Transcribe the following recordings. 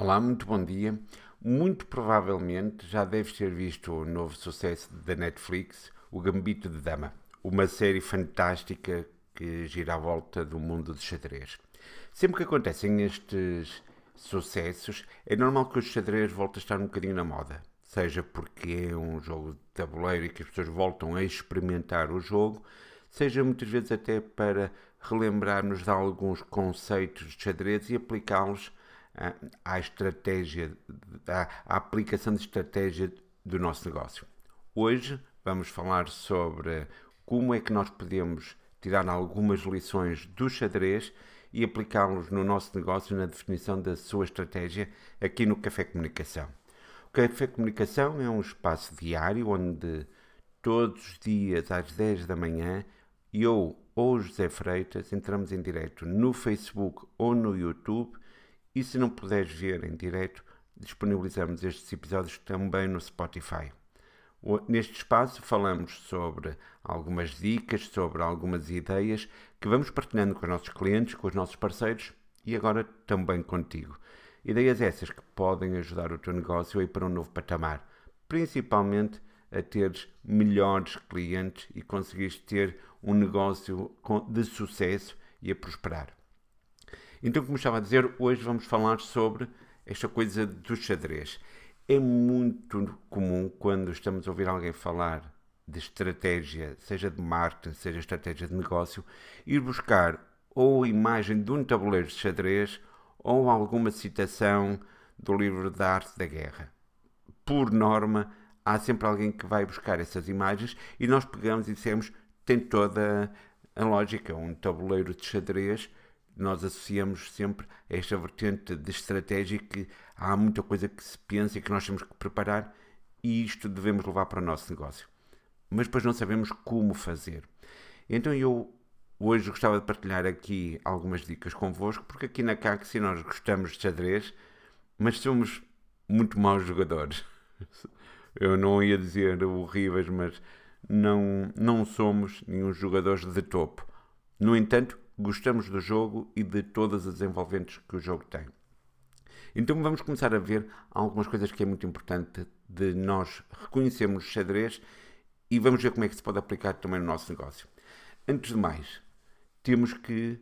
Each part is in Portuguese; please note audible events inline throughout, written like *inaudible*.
Olá, muito bom dia. Muito provavelmente já deves ter visto o novo sucesso da Netflix, O Gambito de Dama, uma série fantástica que gira à volta do mundo de xadrez. Sempre que acontecem estes sucessos, é normal que o xadrez volte a estar um bocadinho na moda. Seja porque é um jogo de tabuleiro e que as pessoas voltam a experimentar o jogo, seja muitas vezes até para relembrar-nos de alguns conceitos de xadrez e aplicá-los à estratégia, à, à aplicação de estratégia do nosso negócio. Hoje vamos falar sobre como é que nós podemos tirar algumas lições do xadrez e aplicá-los no nosso negócio na definição da sua estratégia aqui no Café Comunicação. O Café Comunicação é um espaço diário onde todos os dias às 10 da manhã eu ou José Freitas entramos em direto no Facebook ou no YouTube e se não puderes ver em direto, disponibilizamos estes episódios também no Spotify. Neste espaço falamos sobre algumas dicas, sobre algumas ideias que vamos partilhando com os nossos clientes, com os nossos parceiros e agora também contigo. Ideias essas que podem ajudar o teu negócio a ir para um novo patamar, principalmente a teres melhores clientes e conseguires ter um negócio de sucesso e a prosperar. Então, como estava a dizer, hoje vamos falar sobre esta coisa do xadrez. É muito comum quando estamos a ouvir alguém falar de estratégia, seja de marketing, seja estratégia de negócio, ir buscar ou a imagem de um tabuleiro de xadrez ou alguma citação do livro da arte da guerra. Por norma, há sempre alguém que vai buscar essas imagens e nós pegamos e dissemos tem toda a lógica, um tabuleiro de xadrez nós associamos sempre a esta vertente de estratégia que há muita coisa que se pensa e que nós temos que preparar e isto devemos levar para o nosso negócio. Mas depois não sabemos como fazer. Então eu hoje gostava de partilhar aqui algumas dicas convosco, porque aqui na Caxi nós gostamos de xadrez, mas somos muito maus jogadores. *laughs* Eu não ia dizer horríveis, mas não, não somos nenhum jogadores de topo. No entanto, gostamos do jogo e de todas as envolventes que o jogo tem. Então vamos começar a ver algumas coisas que é muito importante de nós reconhecermos xadrez e vamos ver como é que se pode aplicar também no nosso negócio. Antes de mais, temos que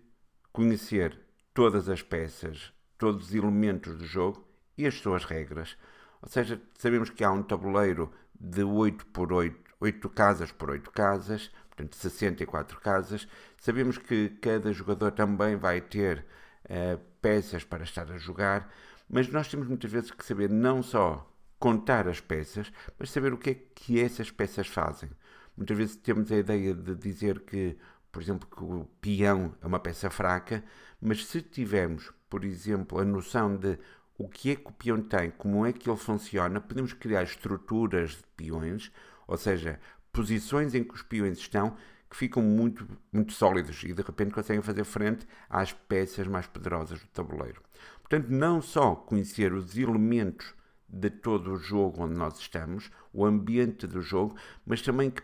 conhecer todas as peças, todos os elementos do jogo e as suas regras. Ou seja, sabemos que há um tabuleiro de 8 por 8, 8 casas por 8 casas, portanto 64 casas. Sabemos que cada jogador também vai ter uh, peças para estar a jogar, mas nós temos muitas vezes que saber não só contar as peças, mas saber o que é que essas peças fazem. Muitas vezes temos a ideia de dizer que, por exemplo, que o peão é uma peça fraca, mas se tivermos, por exemplo, a noção de o que é que o peão tem, como é que ele funciona, podemos criar estruturas de peões, ou seja, posições em que os peões estão que ficam muito, muito sólidos e de repente conseguem fazer frente às peças mais poderosas do tabuleiro. Portanto, não só conhecer os elementos de todo o jogo onde nós estamos, o ambiente do jogo, mas também que,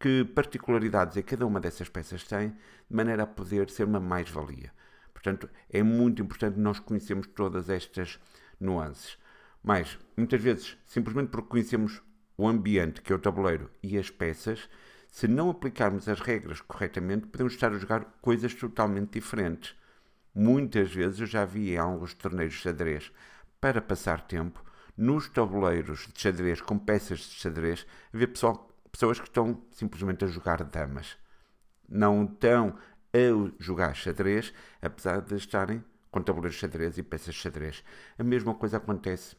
que particularidades é cada uma dessas peças tem, de maneira a poder ser uma mais-valia. Portanto, é muito importante nós conhecermos todas estas nuances. Mas, muitas vezes, simplesmente porque conhecemos o ambiente, que é o tabuleiro, e as peças, se não aplicarmos as regras corretamente, podemos estar a jogar coisas totalmente diferentes. Muitas vezes eu já vi em alguns torneios de xadrez, para passar tempo, nos tabuleiros de xadrez com peças de xadrez, ver pessoal, pessoas que estão simplesmente a jogar damas. Não estão a jogar xadrez, apesar de estarem com tabuleiros de xadrez e peças de xadrez. A mesma coisa acontece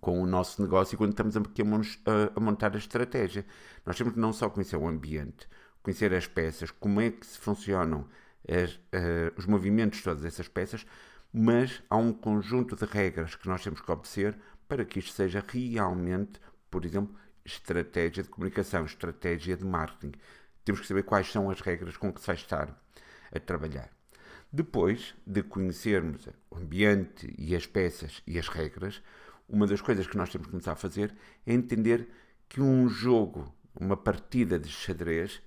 com o nosso negócio quando estamos aqui a, montar a estratégia. Nós temos que não só conhecer o ambiente, conhecer as peças, como é que se funcionam as, uh, os movimentos todas essas peças, mas há um conjunto de regras que nós temos que obedecer para que isto seja realmente, por exemplo, estratégia de comunicação, estratégia de marketing. Temos que saber quais são as regras com que se vai estar a trabalhar. Depois de conhecermos o ambiente e as peças e as regras, uma das coisas que nós temos que começar a fazer é entender que um jogo, uma partida de xadrez,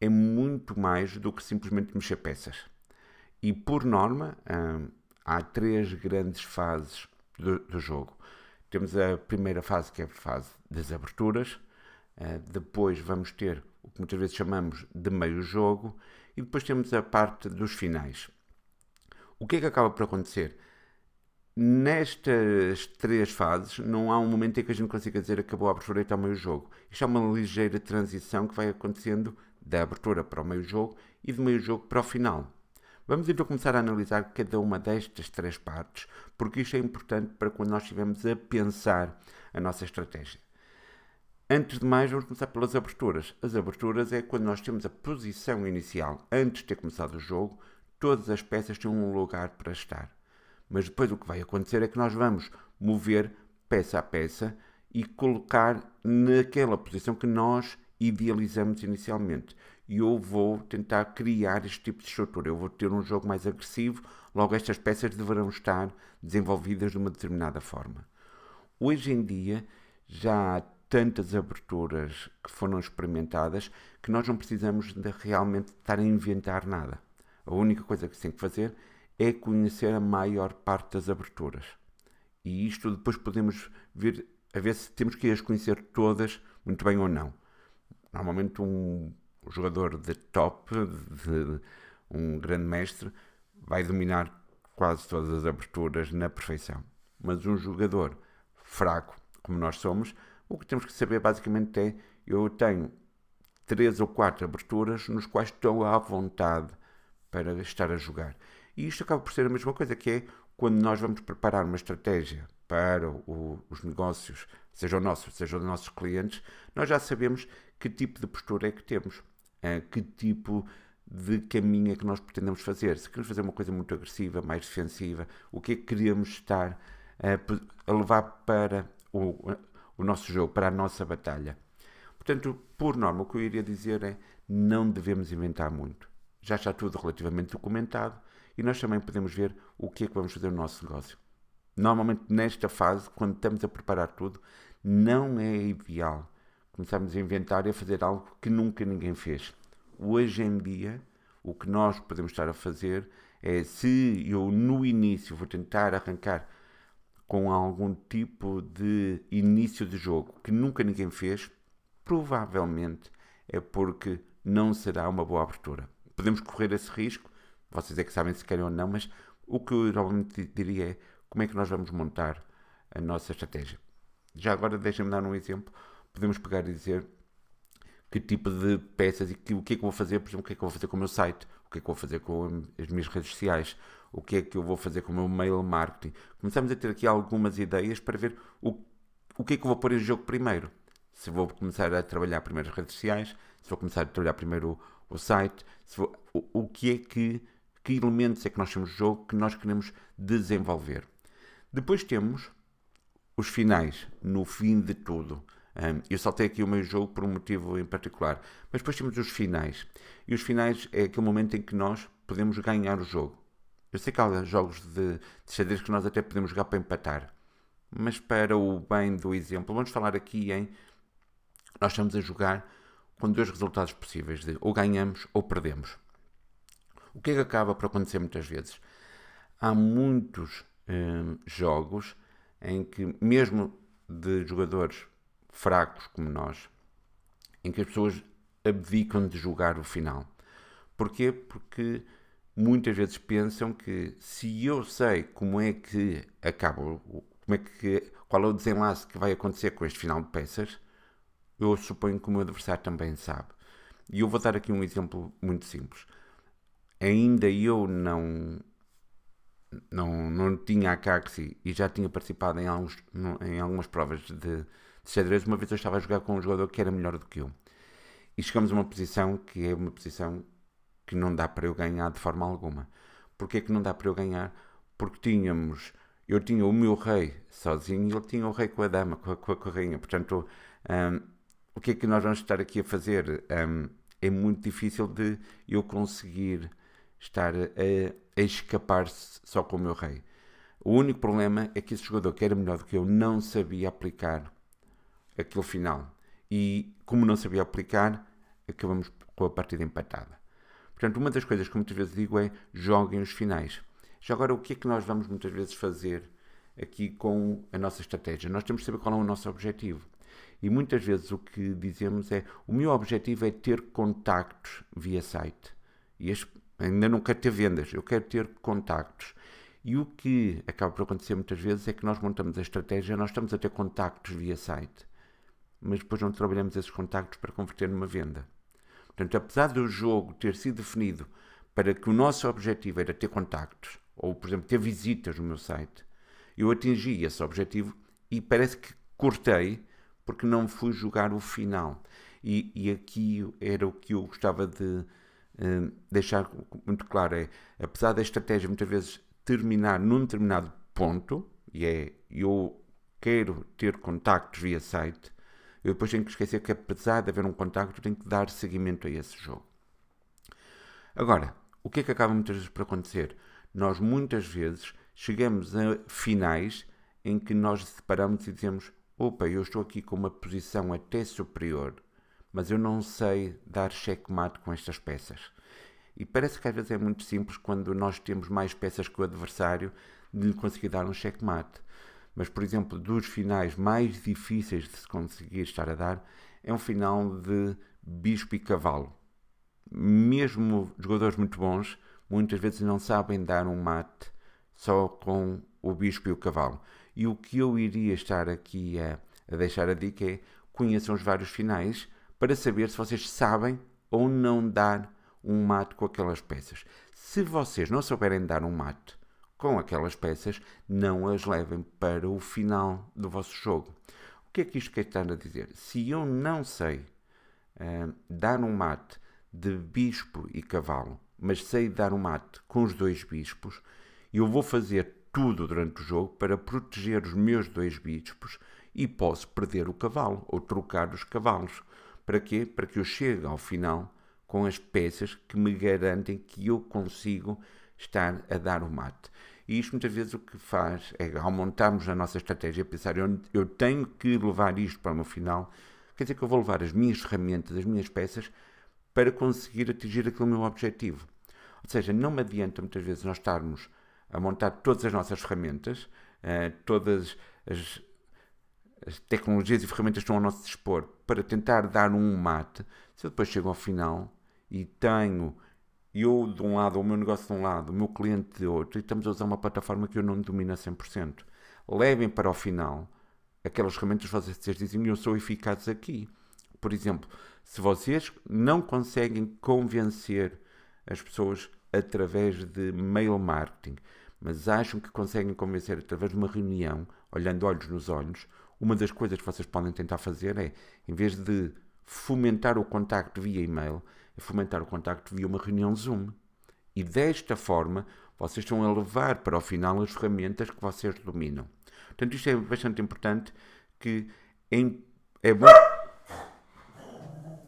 é muito mais do que simplesmente mexer peças. E por norma, hum, há três grandes fases do, do jogo. Temos a primeira fase, que é a fase das aberturas, uh, depois vamos ter o que muitas vezes chamamos de meio jogo, e depois temos a parte dos finais. O que é que acaba por acontecer? Nestas três fases, não há um momento em que a gente consiga dizer acabou a abertura e está meio jogo. Isto é uma ligeira transição que vai acontecendo da abertura para o meio jogo e do meio jogo para o final. Vamos então começar a analisar cada uma destas três partes, porque isto é importante para quando nós estivermos a pensar a nossa estratégia. Antes de mais, vamos começar pelas aberturas. As aberturas é quando nós temos a posição inicial, antes de ter começado o jogo, todas as peças têm um lugar para estar. Mas depois o que vai acontecer é que nós vamos mover peça a peça e colocar naquela posição que nós idealizamos inicialmente. E eu vou tentar criar este tipo de estrutura. Eu vou ter um jogo mais agressivo, logo estas peças deverão estar desenvolvidas de uma determinada forma. Hoje em dia já há tantas aberturas que foram experimentadas que nós não precisamos de realmente estar a inventar nada. A única coisa que se tem que fazer é conhecer a maior parte das aberturas. E isto depois podemos ver a ver se temos que as conhecer todas muito bem ou não. Normalmente um jogador de top, de, um grande mestre, vai dominar quase todas as aberturas na perfeição. Mas um jogador fraco, como nós somos, o que temos que saber basicamente é: eu tenho três ou quatro aberturas nos quais estou à vontade para estar a jogar. E isto acaba por ser a mesma coisa, que é quando nós vamos preparar uma estratégia para o, os negócios, seja o nosso, seja dos nossos clientes, nós já sabemos que tipo de postura é que temos, é, que tipo de caminho é que nós pretendemos fazer. Se queremos fazer uma coisa muito agressiva, mais defensiva, o que é que queremos estar a, a levar para o, o nosso jogo, para a nossa batalha. Portanto, por norma, o que eu iria dizer é não devemos inventar muito. Já está tudo relativamente documentado e nós também podemos ver o que é que vamos fazer no nosso negócio. Normalmente, nesta fase, quando estamos a preparar tudo, não é ideal começarmos a inventar e a fazer algo que nunca ninguém fez. Hoje em dia, o que nós podemos estar a fazer é se eu no início vou tentar arrancar com algum tipo de início de jogo que nunca ninguém fez, provavelmente é porque não será uma boa abertura. Podemos correr esse risco, vocês é que sabem se querem ou não, mas o que eu normalmente diria é como é que nós vamos montar a nossa estratégia. Já agora deixem-me dar um exemplo podemos pegar e dizer que tipo de peças e que, o que é que vou fazer, por exemplo, o que é que eu vou fazer com o meu site, o que é que eu vou fazer com as minhas redes sociais, o que é que eu vou fazer com o meu mail marketing. Começamos a ter aqui algumas ideias para ver o, o que é que eu vou pôr em jogo primeiro. Se vou começar a trabalhar primeiro as redes sociais, se vou começar a trabalhar primeiro o, o site, vou, o, o que é que, que elementos é que nós temos de jogo que nós queremos desenvolver. Depois temos os finais, no fim de tudo. Um, eu saltei aqui o meio jogo por um motivo em particular. Mas depois temos os finais. E os finais é aquele momento em que nós podemos ganhar o jogo. Eu sei que há jogos de, de xadrez que nós até podemos jogar para empatar. Mas para o bem do exemplo, vamos falar aqui em. Nós estamos a jogar com dois resultados possíveis: de ou ganhamos ou perdemos. O que é que acaba por acontecer muitas vezes? Há muitos hum, jogos em que, mesmo de jogadores fracos como nós, em que as pessoas abdicam de julgar o final. Porquê? Porque muitas vezes pensam que se eu sei como é que acaba, como é que, qual é o desenlace que vai acontecer com este final de peças, eu suponho que o meu adversário também sabe. E eu vou dar aqui um exemplo muito simples. Ainda eu não não, não tinha a Caxi e já tinha participado em, alguns, em algumas provas de, de xadrez, uma vez eu estava a jogar com um jogador que era melhor do que eu. E chegamos a uma posição que é uma posição que não dá para eu ganhar de forma alguma. Porquê que não dá para eu ganhar? Porque tínhamos, eu tinha o meu rei sozinho e ele tinha o rei com a dama, com a, com a, com a rainha. Portanto, um, o que é que nós vamos estar aqui a fazer? Um, é muito difícil de eu conseguir estar a, a escapar só com o meu rei. O único problema é que esse jogador que era melhor do que eu não sabia aplicar aquele final. E como não sabia aplicar, acabamos com a partida empatada. Portanto, uma das coisas que muitas vezes digo é joguem os finais. Já agora, o que é que nós vamos muitas vezes fazer aqui com a nossa estratégia? Nós temos que saber qual é o nosso objetivo. E muitas vezes o que dizemos é: o meu objetivo é ter contactos via site. E este, ainda não quero ter vendas, eu quero ter contactos. E o que acaba por acontecer muitas vezes é que nós montamos a estratégia, nós estamos a ter contactos via site, mas depois não trabalhamos esses contactos para converter numa venda. Portanto, apesar do jogo ter sido definido para que o nosso objetivo era ter contactos, ou, por exemplo, ter visitas no meu site, eu atingi esse objetivo e parece que cortei porque não fui jogar o final. E, e aqui era o que eu gostava de uh, deixar muito claro: é, apesar da estratégia muitas vezes terminar num determinado ponto, e é eu quero ter contactos via site, eu depois tenho que esquecer que apesar de haver um contacto, tenho que dar seguimento a esse jogo. Agora, o que é que acaba muitas vezes por acontecer? Nós muitas vezes chegamos a finais em que nós separamos e dizemos: Opa, eu estou aqui com uma posição até superior, mas eu não sei dar checkmate com estas peças. E parece que às vezes é muito simples quando nós temos mais peças que o adversário de lhe conseguir dar um checkmate. Mas, por exemplo, dos finais mais difíceis de se conseguir estar a dar é um final de bispo e cavalo. Mesmo jogadores muito bons, muitas vezes não sabem dar um mate só com o bispo e o cavalo. E o que eu iria estar aqui a, a deixar a dica é conheçam os vários finais para saber se vocês sabem ou não dar um mate com aquelas peças. Se vocês não souberem dar um mate com aquelas peças, não as levem para o final do vosso jogo. O que é que isto quer estar a dizer? Se eu não sei uh, dar um mate de bispo e cavalo, mas sei dar um mate com os dois bispos, eu vou fazer tudo durante o jogo para proteger os meus dois bispos e posso perder o cavalo ou trocar os cavalos. Para quê? Para que eu chegue ao final com as peças que me garantem que eu consigo estar a dar o mate. E isto muitas vezes o que faz é, ao montarmos a nossa estratégia, pensar eu, eu tenho que levar isto para o meu final, quer dizer que eu vou levar as minhas ferramentas, as minhas peças, para conseguir atingir aquele meu objetivo. Ou seja, não me adianta muitas vezes nós estarmos a montar todas as nossas ferramentas, uh, todas as, as, tecnologias e ferramentas estão ao nosso dispor para tentar dar um mate. Se eu depois chego ao final e tenho eu de um lado, o meu negócio de um lado, o meu cliente de outro, e estamos a usar uma plataforma que eu não domino a 100%. Levem para o final aquelas ferramentas que vocês dizem eu sou eficaz aqui. Por exemplo, se vocês não conseguem convencer as pessoas através de mail marketing, mas acham que conseguem convencer através de uma reunião, olhando olhos nos olhos, uma das coisas que vocês podem tentar fazer é, em vez de fomentar o contacto via e-mail, é fomentar o contacto via uma reunião Zoom. E desta forma, vocês estão a levar para o final as ferramentas que vocês dominam. Portanto, isto é bastante importante que é bom.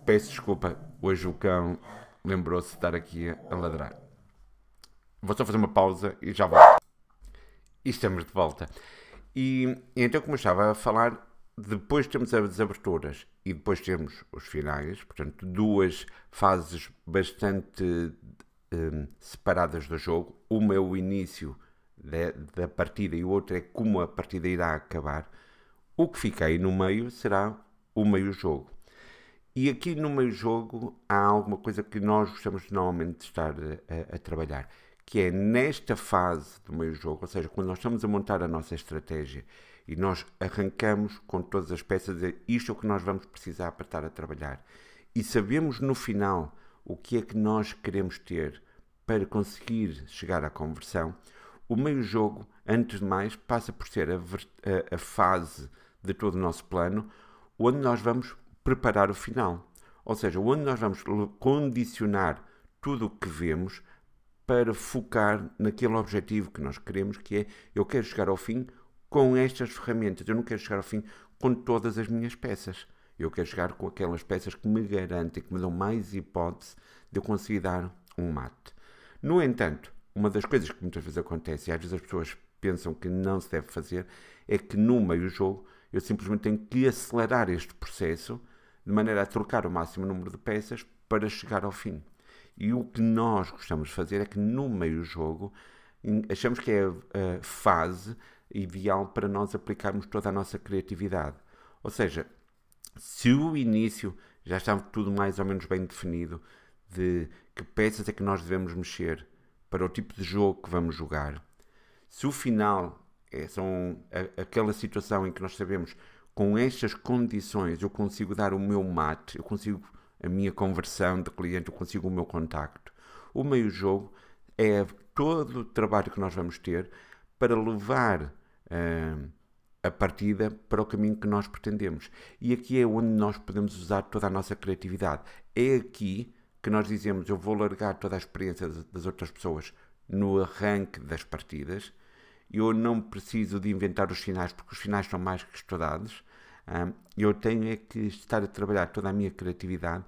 Peço desculpa, hoje o cão lembrou-se de estar aqui a ladrar. Vou só fazer uma pausa e já volto. E estamos de volta. E então, como eu estava a falar, depois temos as aberturas e depois temos os finais, portanto, duas fases bastante um, separadas do jogo. Uma é o início da, da partida e o outro é como a partida irá acabar. O que fica aí no meio será o meio-jogo. E aqui no meio-jogo há alguma coisa que nós gostamos normalmente de estar a, a trabalhar que é nesta fase do meio jogo, ou seja, quando nós estamos a montar a nossa estratégia e nós arrancamos com todas as peças, isto é o que nós vamos precisar para estar a trabalhar. E sabemos no final o que é que nós queremos ter para conseguir chegar à conversão, o meio jogo, antes de mais, passa por ser a, a, a fase de todo o nosso plano, onde nós vamos preparar o final. Ou seja, onde nós vamos condicionar tudo o que vemos para focar naquele objetivo que nós queremos, que é eu quero chegar ao fim com estas ferramentas, eu não quero chegar ao fim com todas as minhas peças. Eu quero chegar com aquelas peças que me garantem, que me dão mais hipótese de eu conseguir dar um mate. No entanto, uma das coisas que muitas vezes acontece, e às vezes as pessoas pensam que não se deve fazer, é que no meio do jogo eu simplesmente tenho que acelerar este processo de maneira a trocar o máximo número de peças para chegar ao fim. E o que nós gostamos de fazer é que no meio do jogo achamos que é a fase ideal para nós aplicarmos toda a nossa criatividade. Ou seja, se o início já está tudo mais ou menos bem definido de que peças é que nós devemos mexer para o tipo de jogo que vamos jogar, se o final é, são aquela situação em que nós sabemos com estas condições eu consigo dar o meu mate, eu consigo a minha conversão de cliente, eu consigo o meu contacto. O meio jogo é todo o trabalho que nós vamos ter para levar uh, a partida para o caminho que nós pretendemos. E aqui é onde nós podemos usar toda a nossa criatividade. É aqui que nós dizemos: eu vou largar toda a experiência das outras pessoas no arranque das partidas. Eu não preciso de inventar os finais, porque os finais são mais que estudados. Eu tenho é que estar a trabalhar toda a minha criatividade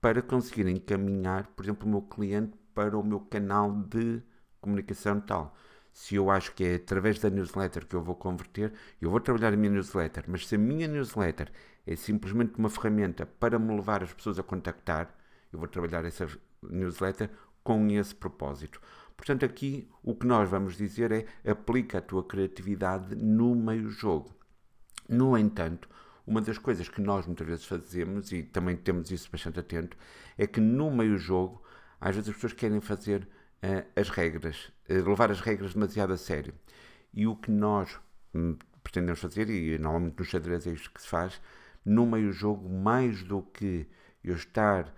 para conseguir encaminhar, por exemplo, o meu cliente para o meu canal de comunicação tal. Se eu acho que é através da newsletter que eu vou converter, eu vou trabalhar a minha newsletter, mas se a minha newsletter é simplesmente uma ferramenta para me levar as pessoas a contactar, eu vou trabalhar essa newsletter com esse propósito. Portanto, aqui o que nós vamos dizer é aplica a tua criatividade no meio jogo. No entanto, uma das coisas que nós muitas vezes fazemos, e também temos isso bastante atento, é que no meio jogo, às vezes as pessoas querem fazer uh, as regras, uh, levar as regras demasiado a sério. E o que nós um, pretendemos fazer, e normalmente no xadrez é isto que se faz, no meio jogo, mais do que eu estar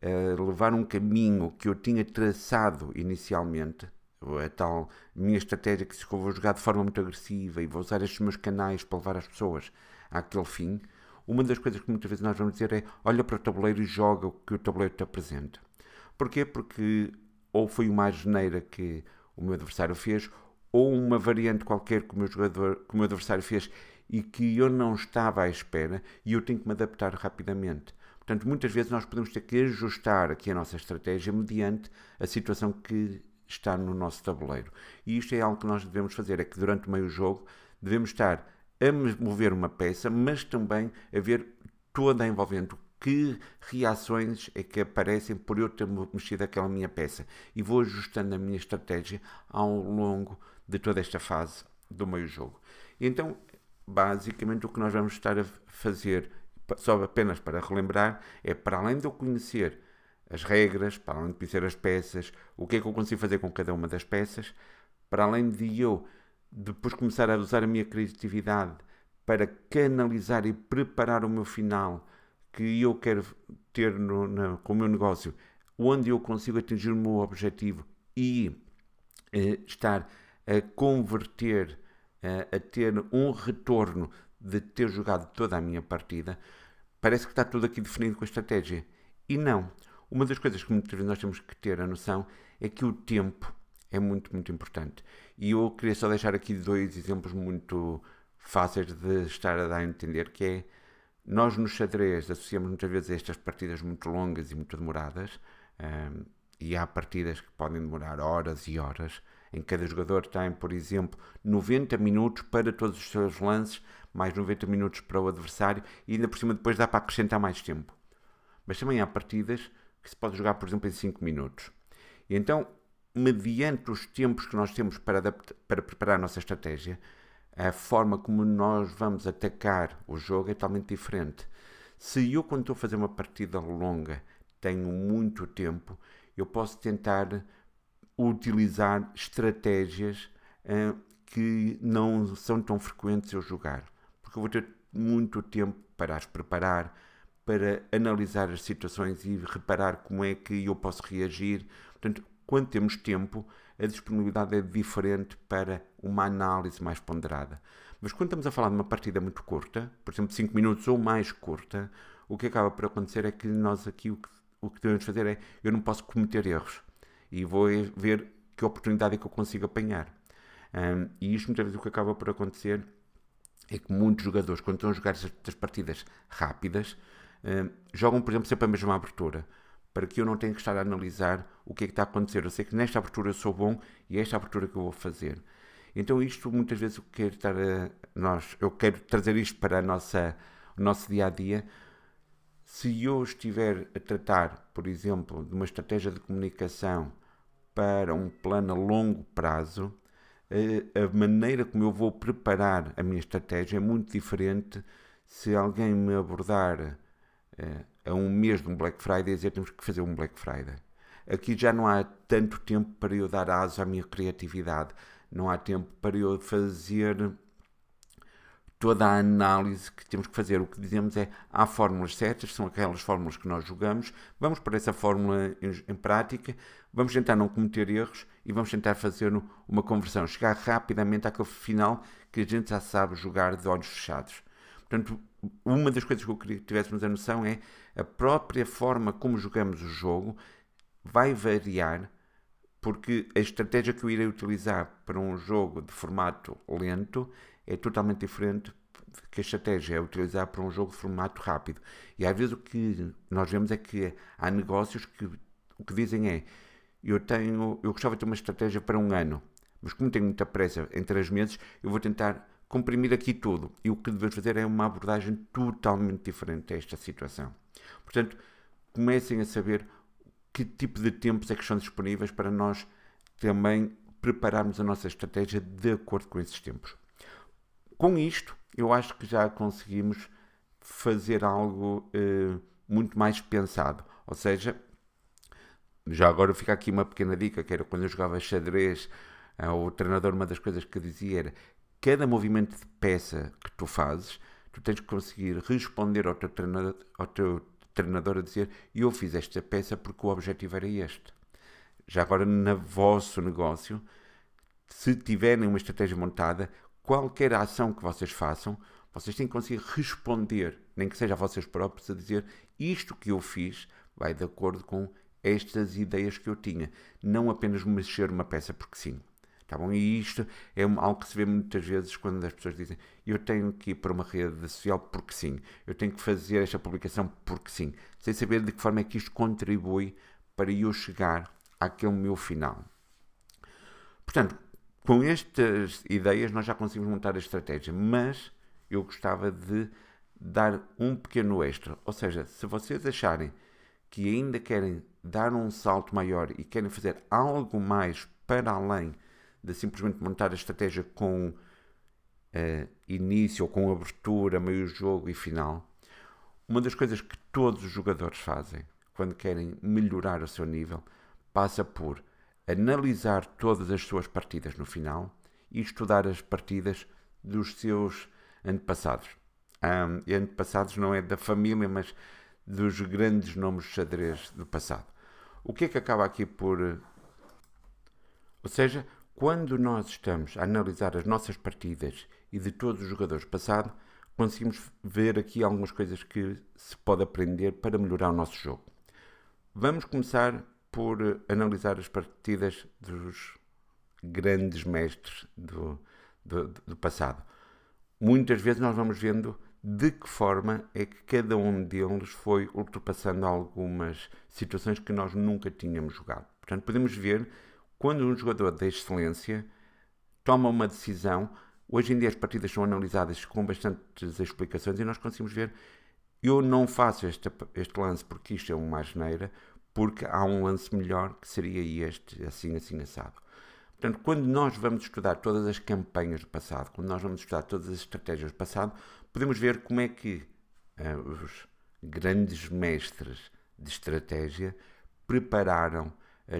a levar um caminho que eu tinha traçado inicialmente, a tal minha estratégia que se eu vou jogar de forma muito agressiva e vou usar estes meus canais para levar as pessoas àquele fim, uma das coisas que muitas vezes nós vamos dizer é olha para o tabuleiro e joga o que o tabuleiro te apresenta. Porquê? Porque ou foi uma geneira que o meu adversário fez, ou uma variante qualquer que o meu, jogador, que o meu adversário fez e que eu não estava à espera e eu tenho que me adaptar rapidamente. Portanto, muitas vezes nós podemos ter que ajustar aqui a nossa estratégia mediante a situação que está no nosso tabuleiro. E isto é algo que nós devemos fazer, é que durante o meio jogo devemos estar a mover uma peça, mas também a ver toda a envolvente, que reações é que aparecem por eu ter mexido aquela minha peça. E vou ajustando a minha estratégia ao longo de toda esta fase do meio jogo. Então, basicamente, o que nós vamos estar a fazer, só apenas para relembrar, é para além de eu conhecer as regras, para além de conhecer as peças, o que é que eu consigo fazer com cada uma das peças, para além de eu depois começar a usar a minha criatividade para canalizar e preparar o meu final que eu quero ter no, com o meu negócio, onde eu consigo atingir o meu objetivo e eh, estar a converter, eh, a ter um retorno de ter jogado toda a minha partida, parece que está tudo aqui definido com a estratégia. E não. Uma das coisas que muitas vezes nós temos que ter a noção é que o tempo é muito, muito importante. E eu queria só deixar aqui dois exemplos muito fáceis de estar a dar a entender, que é nós no xadrez associamos muitas vezes a estas partidas muito longas e muito demoradas, um, e há partidas que podem demorar horas e horas, em que cada jogador tem, por exemplo, 90 minutos para todos os seus lances, mais 90 minutos para o adversário, e ainda por cima depois dá para acrescentar mais tempo. Mas também há partidas que se pode jogar, por exemplo, em 5 minutos. E então, mediante os tempos que nós temos para, adaptar, para preparar a nossa estratégia, a forma como nós vamos atacar o jogo é totalmente diferente. Se eu, quando estou a fazer uma partida longa, tenho muito tempo, eu posso tentar utilizar estratégias uh, que não são tão frequentes eu jogar, porque eu vou ter muito tempo para as preparar, para analisar as situações e reparar como é que eu posso reagir. Portanto, quando temos tempo, a disponibilidade é diferente para uma análise mais ponderada. Mas quando estamos a falar de uma partida muito curta, por exemplo, 5 minutos ou mais curta, o que acaba por acontecer é que nós aqui o que, o que devemos fazer é eu não posso cometer erros e vou ver que oportunidade é que eu consigo apanhar. Um, e isto muitas vezes o que acaba por acontecer é que muitos jogadores, quando estão a jogar estas partidas rápidas, jogam, por exemplo, sempre a mesma abertura para que eu não tenha que estar a analisar o que é que está a acontecer. Eu sei que nesta abertura eu sou bom e é esta abertura que eu vou fazer. Então isto muitas vezes eu quero estar a, nós, eu quero trazer isto para a nossa, o nosso dia a dia. Se eu estiver a tratar, por exemplo, de uma estratégia de comunicação para um plano a longo prazo, a maneira como eu vou preparar a minha estratégia é muito diferente se alguém me abordar a um mês de um Black Friday e dizer temos que fazer um Black Friday. Aqui já não há tanto tempo para eu dar aso à minha criatividade, não há tempo para eu fazer toda a análise que temos que fazer. O que dizemos é há fórmulas certas, são aquelas fórmulas que nós jogamos, vamos para essa fórmula em, em, prática, vamos tentar não cometer erros e vamos tentar fazer uma conversão, chegar rapidamente àquele final que a gente já sabe jogar de olhos fechados. Portanto, uma das coisas que eu queria que tivéssemos a noção é a própria forma como jogamos o jogo vai variar porque a estratégia que eu irei utilizar para um jogo de formato lento é totalmente diferente que a estratégia é utilizar para um jogo de formato rápido. E às vezes o que nós vemos é que há negócios que o que dizem é eu tenho, eu gostava de ter uma estratégia para um ano, mas como tenho muita pressa em três meses, eu vou tentar comprimir aqui tudo. E o que devemos fazer é uma abordagem totalmente diferente a esta situação. Portanto, comecem a saber que tipo de tempos é que são disponíveis para nós também prepararmos a nossa estratégia de acordo com esses tempos. Com isto, eu acho que já conseguimos fazer algo eh, muito mais pensado. Ou seja, já agora fica aqui uma pequena dica, que era quando eu jogava xadrez, eh, o treinador, uma das coisas que dizia era cada movimento de peça que tu fazes, tu tens que conseguir responder ao teu treinador, ao teu treinador a dizer eu fiz esta peça porque o objetivo era este. Já agora, no vosso negócio, se tiverem uma estratégia montada, qualquer ação que vocês façam, vocês têm que conseguir responder, nem que seja a vocês próprios, a dizer isto que eu fiz vai de acordo com estas ideias que eu tinha. Não apenas mexer uma peça porque sim. Tá bom? E isto é algo que se vê muitas vezes quando as pessoas dizem eu tenho que ir para uma rede social porque sim, eu tenho que fazer esta publicação porque sim, sem saber de que forma é que isto contribui para eu chegar àquele meu final. Portanto, com estas ideias nós já conseguimos montar a estratégia, mas eu gostava de dar um pequeno extra. Ou seja, se vocês acharem que ainda querem dar um salto maior e querem fazer algo mais para além de simplesmente montar a estratégia com uh, início ou com abertura, meio jogo e final, uma das coisas que todos os jogadores fazem quando querem melhorar o seu nível passa por analisar todas as suas partidas no final e estudar as partidas dos seus antepassados. Um, e antepassados não é da família, mas dos grandes nomes de xadrez do passado. O que é que acaba aqui por. Ou seja, quando nós estamos a analisar as nossas partidas e de todos os jogadores passado, conseguimos ver aqui algumas coisas que se pode aprender para melhorar o nosso jogo. Vamos começar por analisar as partidas dos grandes mestres do, do, do passado. Muitas vezes nós vamos vendo de que forma é que cada um deles foi ultrapassando algumas situações que nós nunca tínhamos jogado. Portanto, podemos ver quando um jogador de excelência toma uma decisão, hoje em dia as partidas são analisadas com bastantes explicações e nós conseguimos ver. Eu não faço este, este lance porque isto é uma asneira, porque há um lance melhor que seria este, assim, assim, assado. Portanto, quando nós vamos estudar todas as campanhas do passado, quando nós vamos estudar todas as estratégias do passado, podemos ver como é que uh, os grandes mestres de estratégia prepararam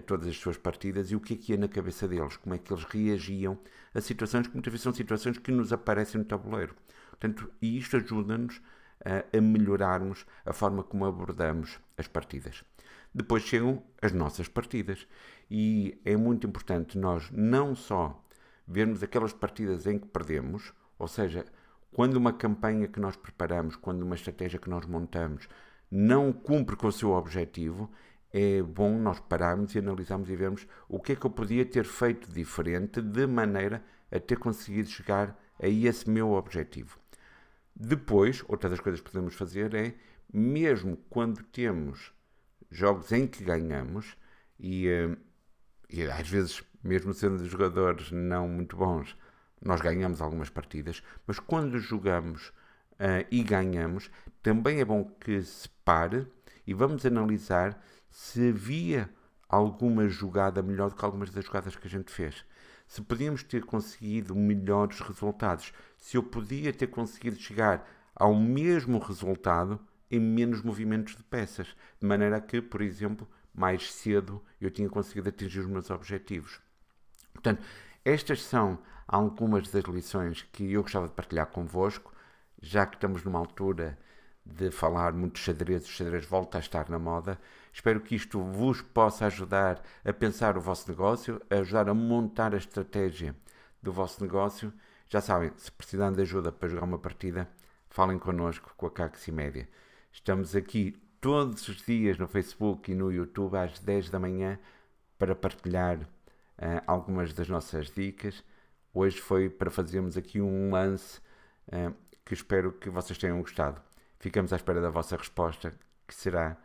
todas as suas partidas e o que é que ia na cabeça deles, como é que eles reagiam a situações que muitas vezes são situações que nos aparecem no tabuleiro. Portanto, e isto ajuda-nos a, a melhorarmos a forma como abordamos as partidas. Depois chegam as nossas partidas e é muito importante nós não só vermos aquelas partidas em que perdemos, ou seja, quando uma campanha que nós preparamos, quando uma estratégia que nós montamos não cumpre com o seu objetivo, é bom nós pararmos e analisarmos e vermos o que é que eu podia ter feito diferente de maneira a ter conseguido chegar a esse meu objetivo. Depois, outra das coisas que podemos fazer é, mesmo quando temos jogos em que ganhamos, e, eh, e às vezes, mesmo sendo jogadores não muito bons, nós ganhamos algumas partidas, mas quando jogamos uh, e ganhamos, também é bom que se pare e vamos analisar se havia alguma jogada melhor do que algumas das jogadas que a gente fez. Se podíamos ter conseguido melhores resultados, se eu podia ter conseguido chegar ao mesmo resultado em menos movimentos de peças, de maneira que, por exemplo, mais cedo eu tinha conseguido atingir os meus objetivos. Portanto, estas são algumas das lições que eu gostava de partilhar convosco, já que estamos numa altura de falar muito de xadrez, o xadrez volta a estar na moda. Espero que isto vos possa ajudar a pensar o vosso negócio, a ajudar a montar a estratégia do vosso negócio. Já sabem, se precisarem de ajuda para jogar uma partida, falem connosco com a Caxi Média. Estamos aqui todos os dias no Facebook e no YouTube às 10 da manhã para partilhar uh, algumas das nossas dicas. Hoje foi para fazermos aqui um lance uh, que espero que vocês tenham gostado. Ficamos à espera da vossa resposta, que será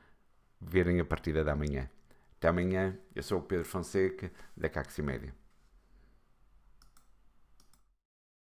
verem a partida da manhã. Até amanhã, eu sou o Pedro Fonseca, da Caxi Média.